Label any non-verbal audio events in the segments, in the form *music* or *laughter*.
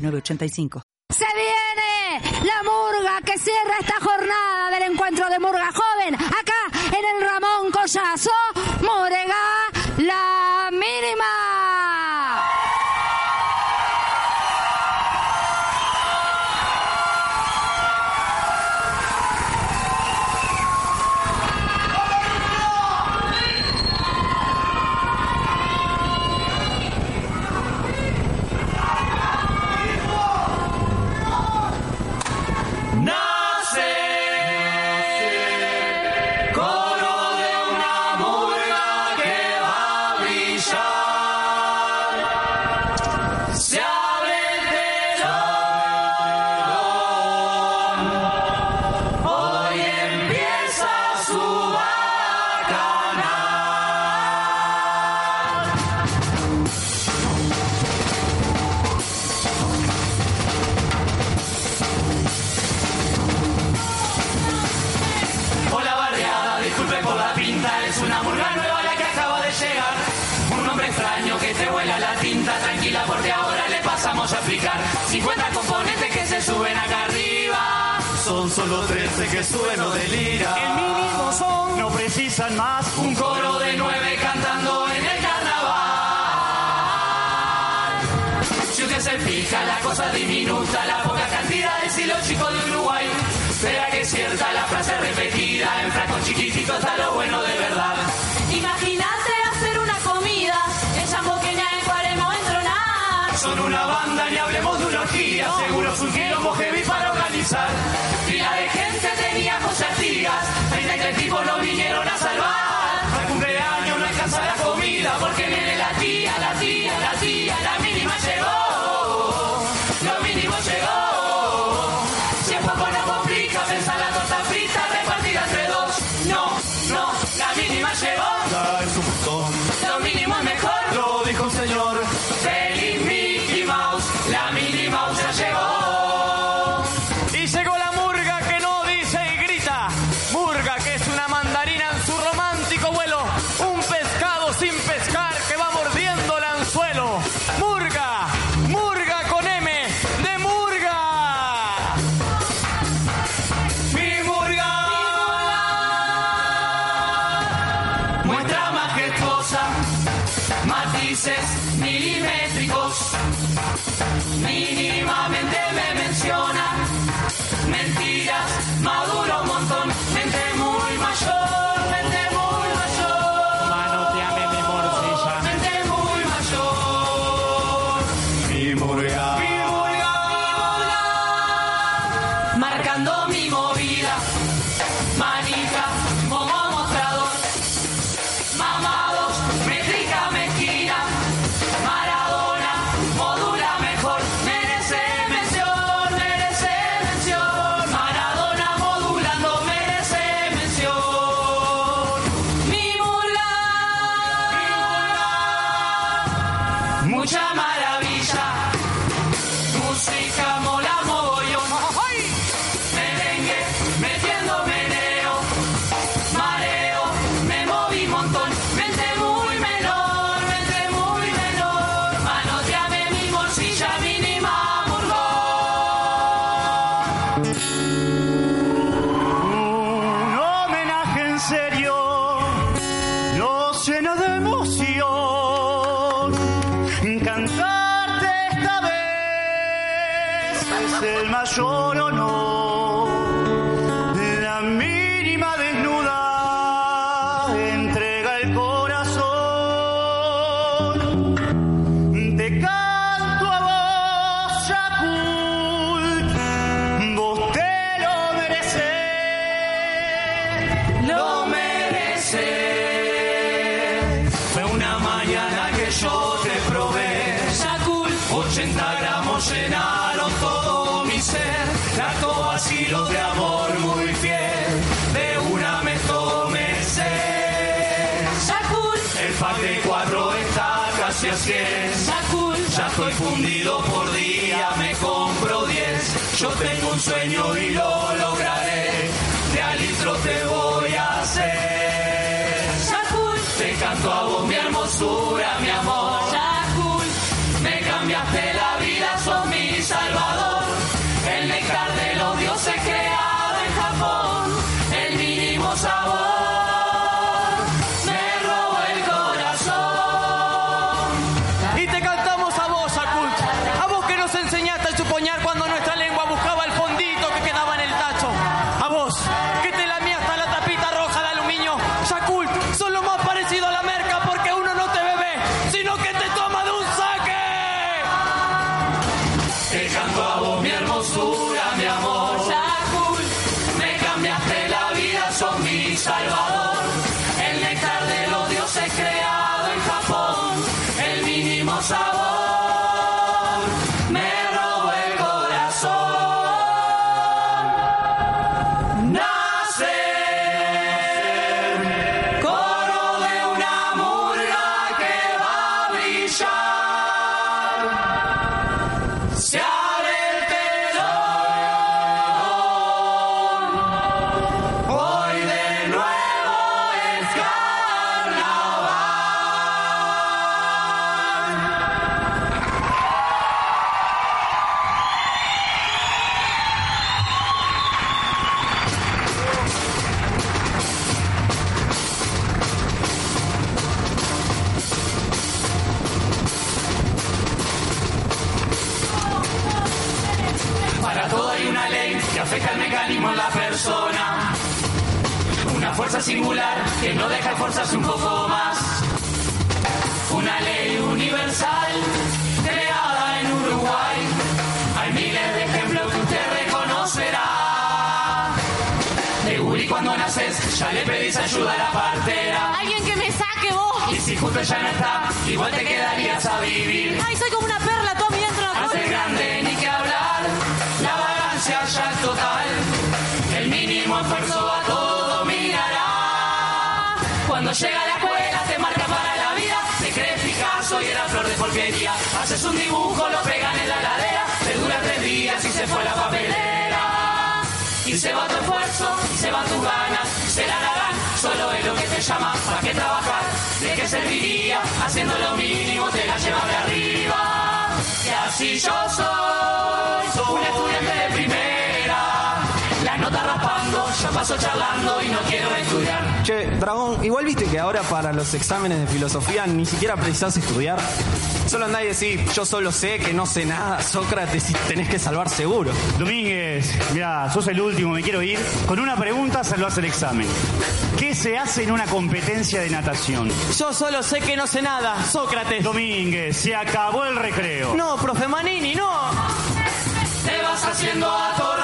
906985. Se viene la murga que cierra esta jornada del encuentro de Murga Joven. Acá en el Ramón Collazo, Morega, la mínima. Solo 13 que suben o deliran. El mínimo son, no precisan más. Un coro de nueve cantando en el carnaval. Si usted se fija, la cosa diminuta, la poca cantidad de los chicos de Uruguay. Será que es cierta la frase repetida, en frasco chiquitito está lo bueno de milimétricos. Mínimamente a cien. Yakul, Ya estoy fundido por día, me compro 10. Yo tengo un sueño y lo lograré. Ya le pedís ayuda a la partera. alguien que me saque vos. Y si justo ya no está, igual te quedarías a vivir. Ay, soy como una perla, todo mi dentro la ser grande ni que hablar, la vagancia ya es total. El mínimo esfuerzo a todo dominará. Cuando llega la escuela te marca para la vida, te crees Picasso y era flor de porquería. Haces un dibujo, lo pegan en la ladera, te dura tres días y se fue la papelera. Y se va tu esfuerzo, se van tus ganas, se la darán, solo es lo que te llama, ¿para qué trabajar? ¿De qué serviría? Haciendo lo mínimo te la llevas de arriba. Y así yo soy, soy un estudiante de primera. La nota raspando, ya paso charlando y no quiero estudiar. Che, Dragón, igual viste que ahora para los exámenes de filosofía ni siquiera precisás estudiar. Solo andá y decís, yo solo sé que no sé nada, Sócrates, y tenés que salvar seguro. Domínguez, mira, sos el último, me quiero ir. Con una pregunta salvás el examen. ¿Qué se hace en una competencia de natación? Yo solo sé que no sé nada, Sócrates. Domínguez, se acabó el recreo. No, profe Manini, no. Te vas haciendo atorrante,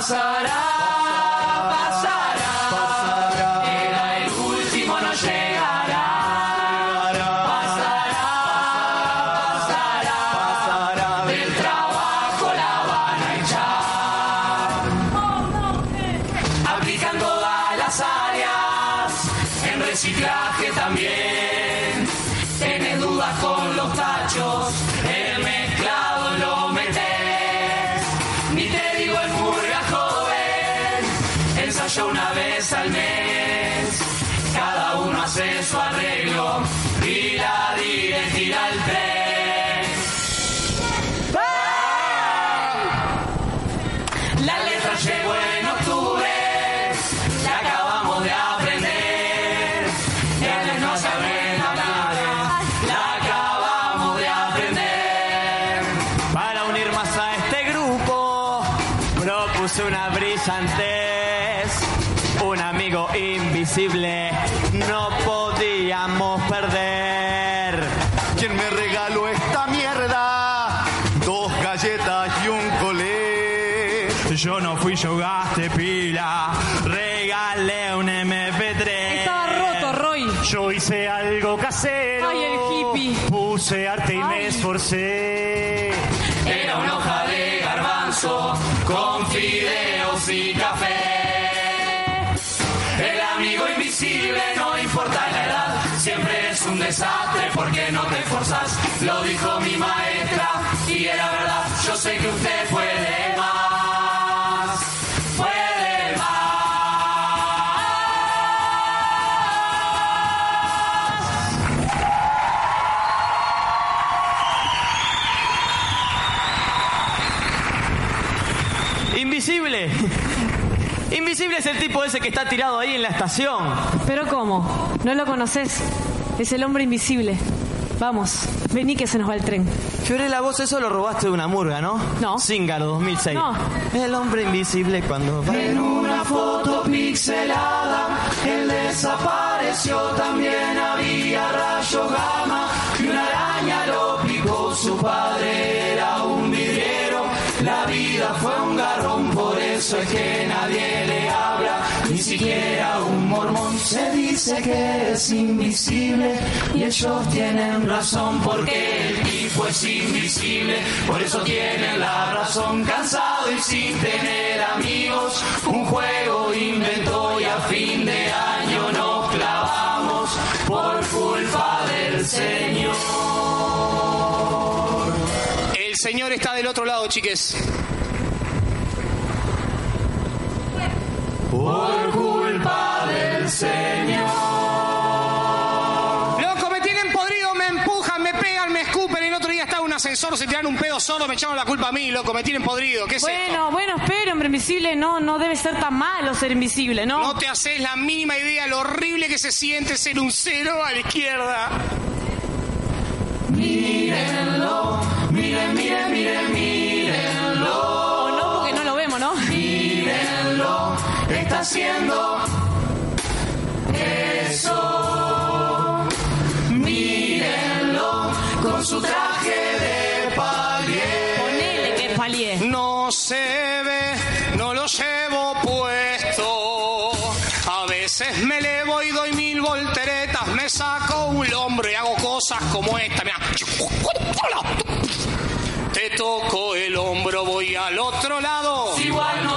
Pasará, hace su arreglo desastre porque no te esforzas. Lo dijo mi maestra y era verdad. Yo sé que usted puede más, puede más. Invisible. Invisible es el tipo ese que está tirado ahí en la estación. ¿Pero cómo? ¿No lo conoces? Es el hombre invisible. Vamos, vení que se nos va el tren. Fiorella, vos eso lo robaste de una murga, ¿no? No. Zíngaro, 2006. No. El hombre invisible cuando va... En una foto pixelada, él desapareció. También había rayo gamma y una araña lo picó. Su padre era un vidriero. La vida fue un garrón, por eso es que nadie le siquiera un mormón. Se dice que es invisible y ellos tienen razón porque el tipo es invisible. Por eso tienen la razón, cansado y sin tener amigos. Un juego inventó y a fin de año nos clavamos por culpa del Señor. El señor está del otro lado, chiques. Por culpa del Señor. Loco, me tienen podrido, me empujan, me pegan, me escupen. El otro día estaba en un ascensor, se tiraron un pedo sordo, me echaron la culpa a mí, loco, me tienen podrido. ¿Qué es esto? Bueno, bueno, espera, hombre invisible. No, no debe ser tan malo ser invisible, ¿no? No te haces la mínima idea lo horrible que se siente ser un cero a la izquierda. Mírenlo, miren, miren, miren, mírenlo. Haciendo eso. Mírenlo con su traje de palier. Ponele que es palié. No se ve, no lo llevo puesto. A veces me elevo y doy mil volteretas, me saco un hombro y hago cosas como esta. Mira. Te toco el hombro, voy al otro lado. Igual no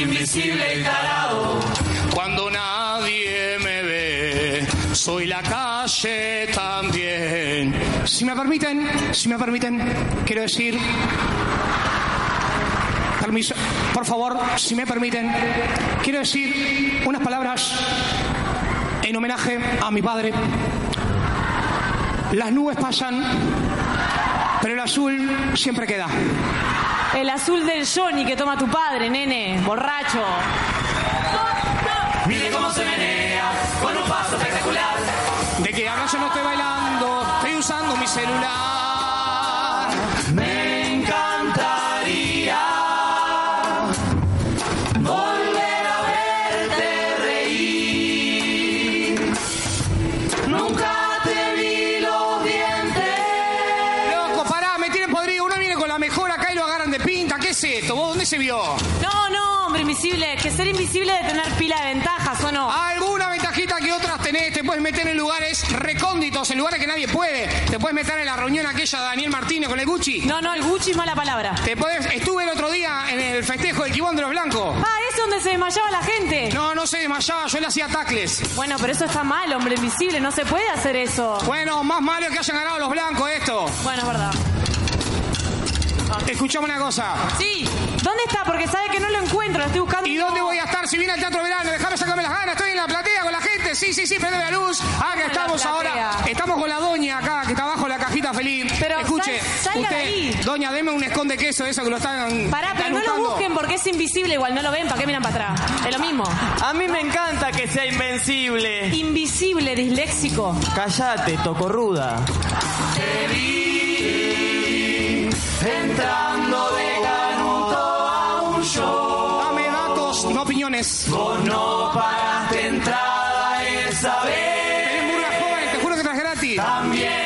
invisible y tarado. Cuando nadie me ve, soy la calle también. Si me permiten, si me permiten, quiero decir. Permiso, por favor, si me permiten, quiero decir unas palabras en homenaje a mi padre. Las nubes pasan, pero el azul siempre queda. El azul del Johnny que toma tu padre, nene. Borracho. Mire cómo se menea con un paso espectacular. De que ahora yo no estoy bailando, estoy usando mi celular. Invisible. Que ser invisible de tener pila de ventajas, ¿o no? Alguna ventajita que otras tenés. Te puedes meter en lugares recónditos, en lugares que nadie puede. Te puedes meter en la reunión aquella de Daniel Martínez con el Gucci. No, no, el Gucci es mala palabra. Te podés, estuve el otro día en el festejo del Quibón de los Blancos. Ah, ese es donde se desmayaba la gente. No, no se desmayaba, yo le hacía tacles. Bueno, pero eso está mal, hombre invisible. No se puede hacer eso. Bueno, más malo que hayan ganado los blancos esto. Bueno, es verdad. Escuchame una cosa. Sí. ¿Dónde está? Porque sabe que no lo encuentro. Lo estoy buscando. ¿Y dónde voy a estar si viene al Teatro Verano? Déjame sacarme las ganas. Estoy en la platea con la gente. Sí, sí, sí, prende la luz. Ah, que en estamos ahora. Estamos con la doña acá, que está abajo la cajita feliz. Pero Escuche, sal- salga de usted, ahí. doña, deme un esconde queso de eso que lo están. Pará, pero no lo busquen porque es invisible igual. No lo ven. ¿Para qué miran para atrás? Es lo mismo. A mí me encanta que sea invencible. Invisible, disléxico. Cállate, tocorruda. Te vi entrando de canuto a un show. Dame datos, no opiniones. Vos no pagaste entrada esa vez. Tenés murgas jóvenes, te juro que estás gratis. También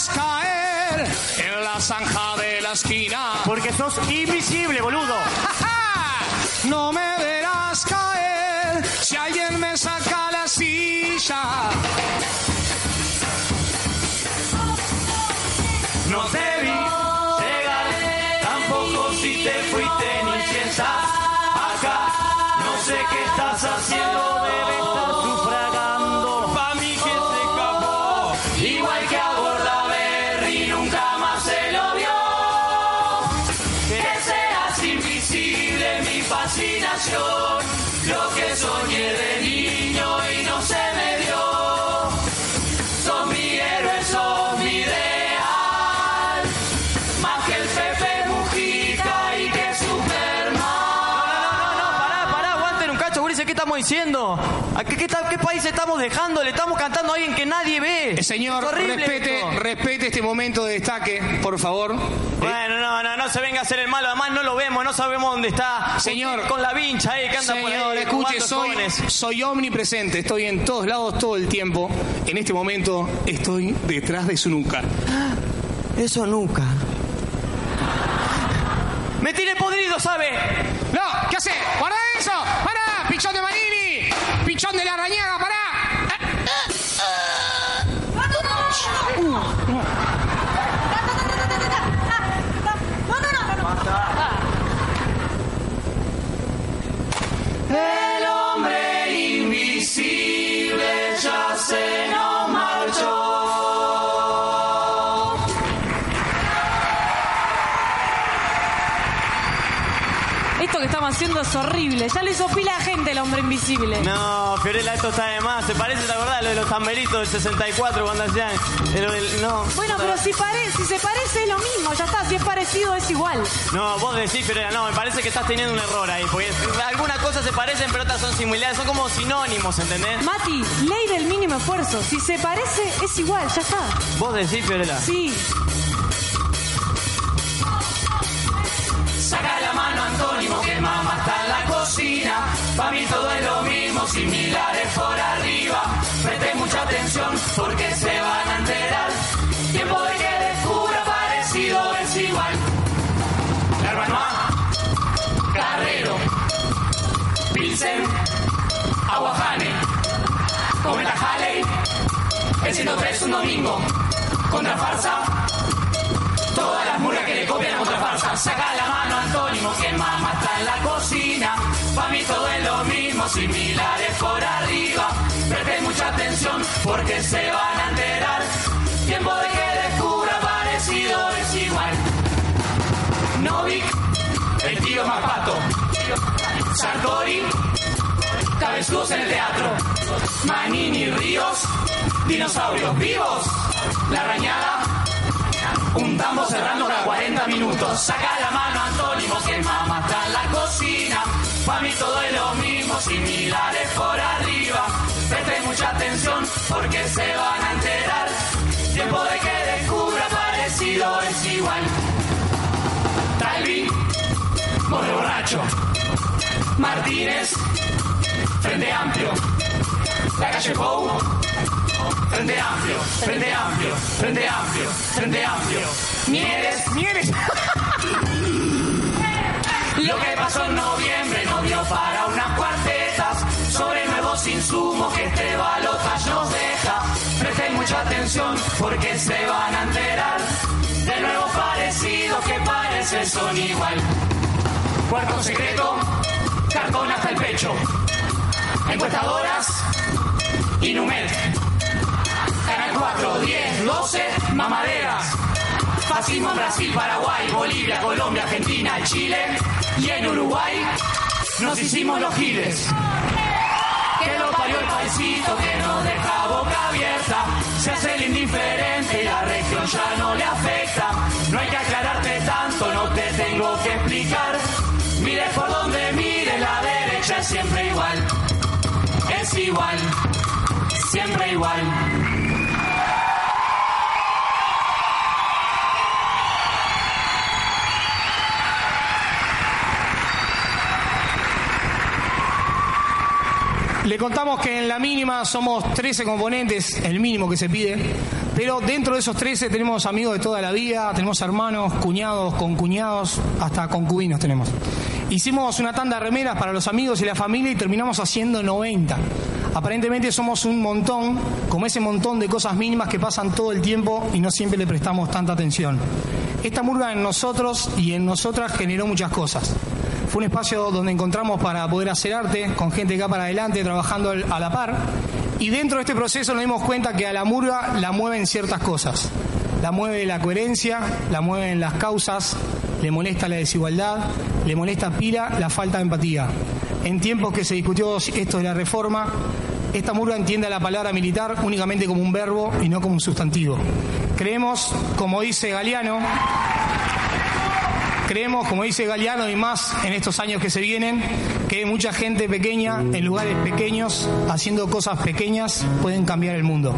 verás caer en la zanja de la esquina. Porque sos invisible, boludo. No me verás caer si alguien me saca la silla. No te vi llegar, tampoco si te fuiste ni si estás acá. No sé qué estás haciendo, diciendo? ¿A qué, qué país estamos dejando? Le estamos cantando a alguien que nadie ve. Eh, Señor, Es respete, esto. respete este momento de destaque, por favor. Bueno, no, no, no se venga a hacer el malo, además no lo vemos, no sabemos dónde está. Señor. Con la vincha ahí que anda por Señor, ahí. escuche, soy, jóvenes. soy omnipresente, estoy en todos lados todo el tiempo. En este momento estoy detrás de su nuca. Eso nunca. Me tiré podrido, ¿sabe? ¡No! ¿Qué hace? ¡Guarda eso! ¡Para! ¡Pichón de Manini! ¡Pichón de la arañaga! ¡Para! Ya le hizo pila a gente el hombre invisible. No, Fiorella, esto está de más. ¿Se parece, te acordás, lo de los tamberitos del 64 cuando hacían... el- el- no. Bueno, pero si, pare- si se parece es lo mismo. Ya está, si es parecido es igual. No, vos decís, Fiorella, no, me parece que estás teniendo un error ahí. Porque algunas cosas se parecen, pero otras son similares. Son como sinónimos, ¿entendés? Mati, ley del mínimo esfuerzo. Si se parece es igual, ya está. Vos decís, Fiorella. Sí. Cocina. Pa' mí todo es lo mismo, similares por arriba. Preste mucha atención porque se van a enterar. Tiempo de que descubra parecido es igual. Larvanoa, Carrero, Pilsen, Aguajane, Cometa Halley, el 103 un domingo, contra farsa. Todas las murgas que le copian a otra farsa. Saca la mano antónimo que mamá está en la cocina. Pa' mí todo similares por arriba. Preste mucha atención porque se van a enterar. Tiempo de que descubra parecido es igual. Novik, el tío más pato. Sartori, cabezudos en el teatro. Manini, Ríos, dinosaurios vivos. La rañada, un tambo cerrando cada 40 minutos. Saca la mano antónimo que mamá está en la cocina. Pa' mí todo es lo similares por arriba. Preste mucha atención porque se van a enterar. Tiempo de que descubra parecido es igual. Talvi, Borre borracho. Martínez, Frente Amplio. La calle Pou, Frente Amplio, Frente Amplio, Frente Amplio, Frente Amplio. Mieres, Mieres. *laughs* Lo que pasó en noviembre no dio para sobre nuevos insumos que este balotaje nos deja. Presten mucha atención porque se van a enterar de nuevos parecidos que parecen son igual. Cuarto secreto, cartón hasta el pecho. Encuestadoras, Inumet. Canal 4, 10, 12, mamaderas. Fascismo Brasil, Paraguay, Bolivia, Colombia, Argentina, Chile y en Uruguay nos hicimos los giles. Que nos deja boca abierta. Se hace el indiferente y la región ya no le afecta. No hay que aclararte tanto, no te tengo que explicar. Mire por donde mire, la derecha es siempre igual. Es igual. igual. Le contamos que en la mínima somos 13 componentes, el mínimo que se pide, pero dentro de esos 13 tenemos amigos de toda la vida, tenemos hermanos, cuñados, concuñados, hasta concubinos tenemos. Hicimos una tanda de remeras para los amigos y la familia y terminamos haciendo 90. Aparentemente somos un montón, como ese montón de cosas mínimas que pasan todo el tiempo y no siempre le prestamos tanta atención. Esta murga en nosotros y en nosotras generó muchas cosas. Fue un espacio donde encontramos para poder hacer arte, con gente acá para adelante, trabajando a la par. Y dentro de este proceso nos dimos cuenta que a la murga la mueven ciertas cosas. La mueve la coherencia, la mueven las causas, le molesta la desigualdad, le molesta pila la falta de empatía. En tiempos que se discutió esto de la reforma, esta murga entiende a la palabra militar únicamente como un verbo y no como un sustantivo. Creemos, como dice Galeano, Creemos, como dice Galeano y más en estos años que se vienen, que mucha gente pequeña, en lugares pequeños, haciendo cosas pequeñas, pueden cambiar el mundo.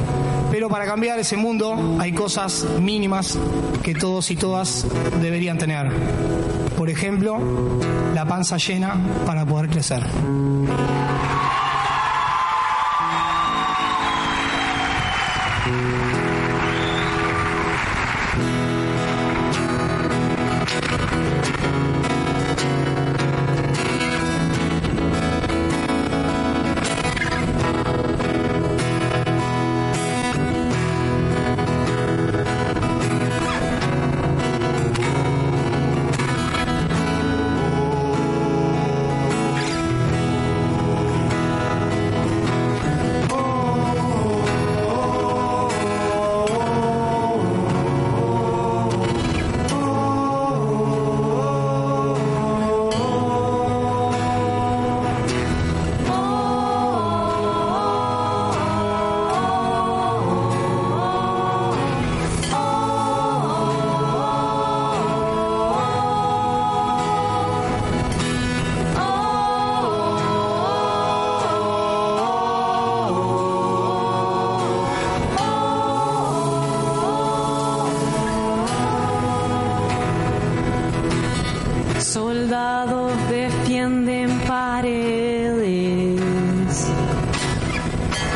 Pero para cambiar ese mundo hay cosas mínimas que todos y todas deberían tener. Por ejemplo, la panza llena para poder crecer. Soldados defienden paredes.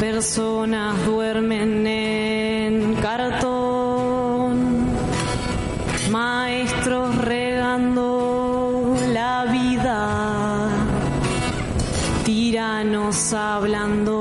Personas duermen en cartón. Maestros regando la vida. Tiranos hablando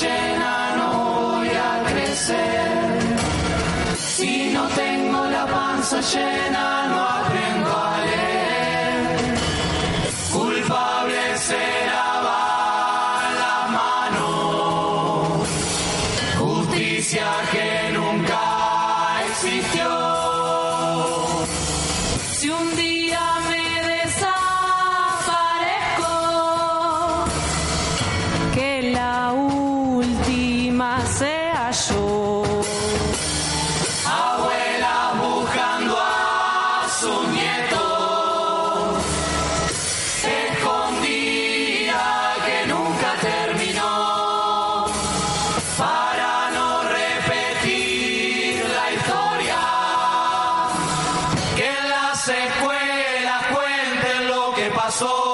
llena, no voy a crecer. Si no tengo la panza llena, pasó.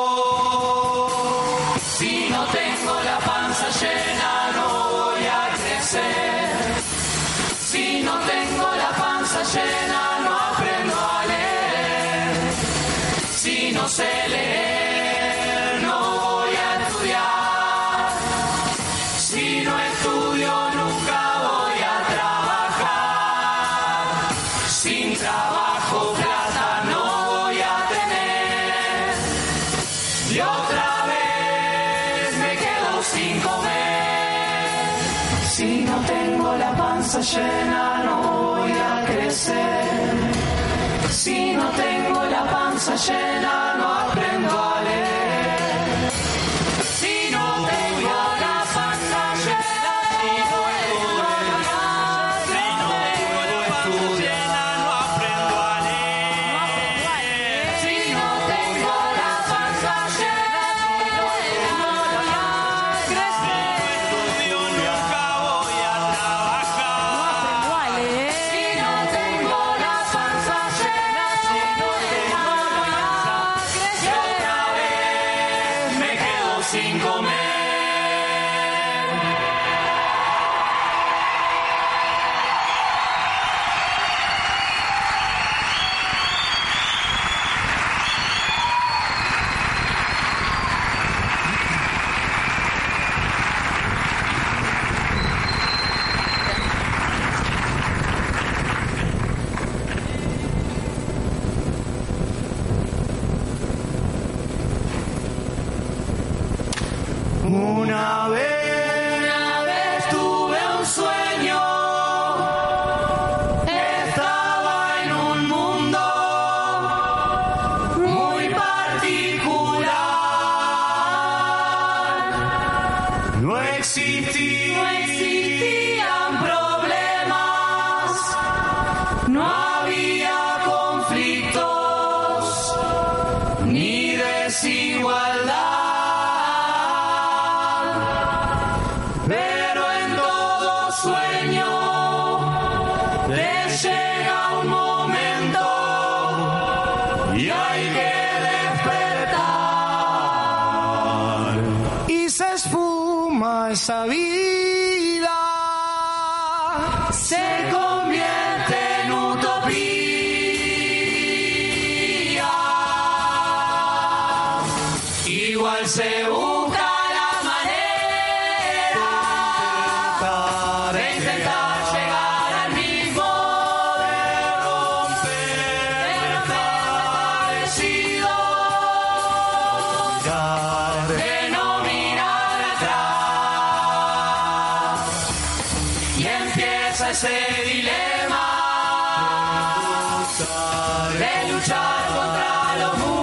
No existían, no existían problemas. No había esa vida se convierte en utopía. Igual se Y empieza ese dilema de luchar contra los muros.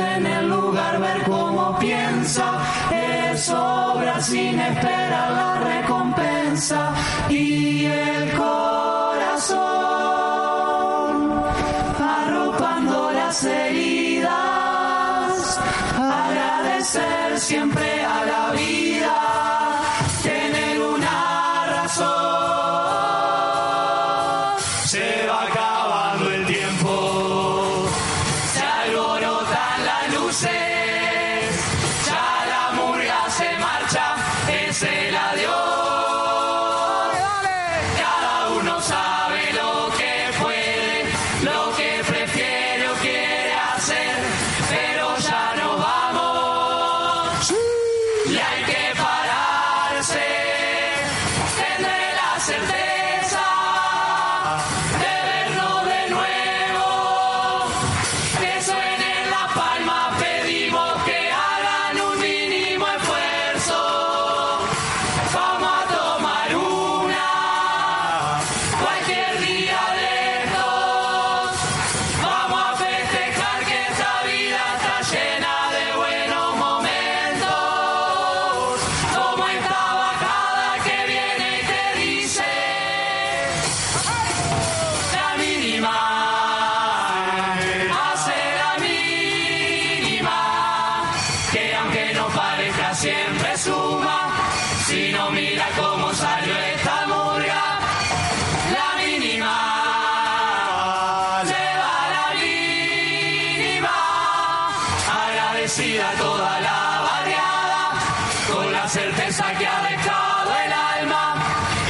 en el lugar, ver cómo piensa, es obra sin esperar la recompensa. Y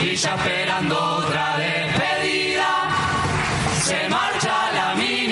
y ya esperando otra despedida, se marcha la mínima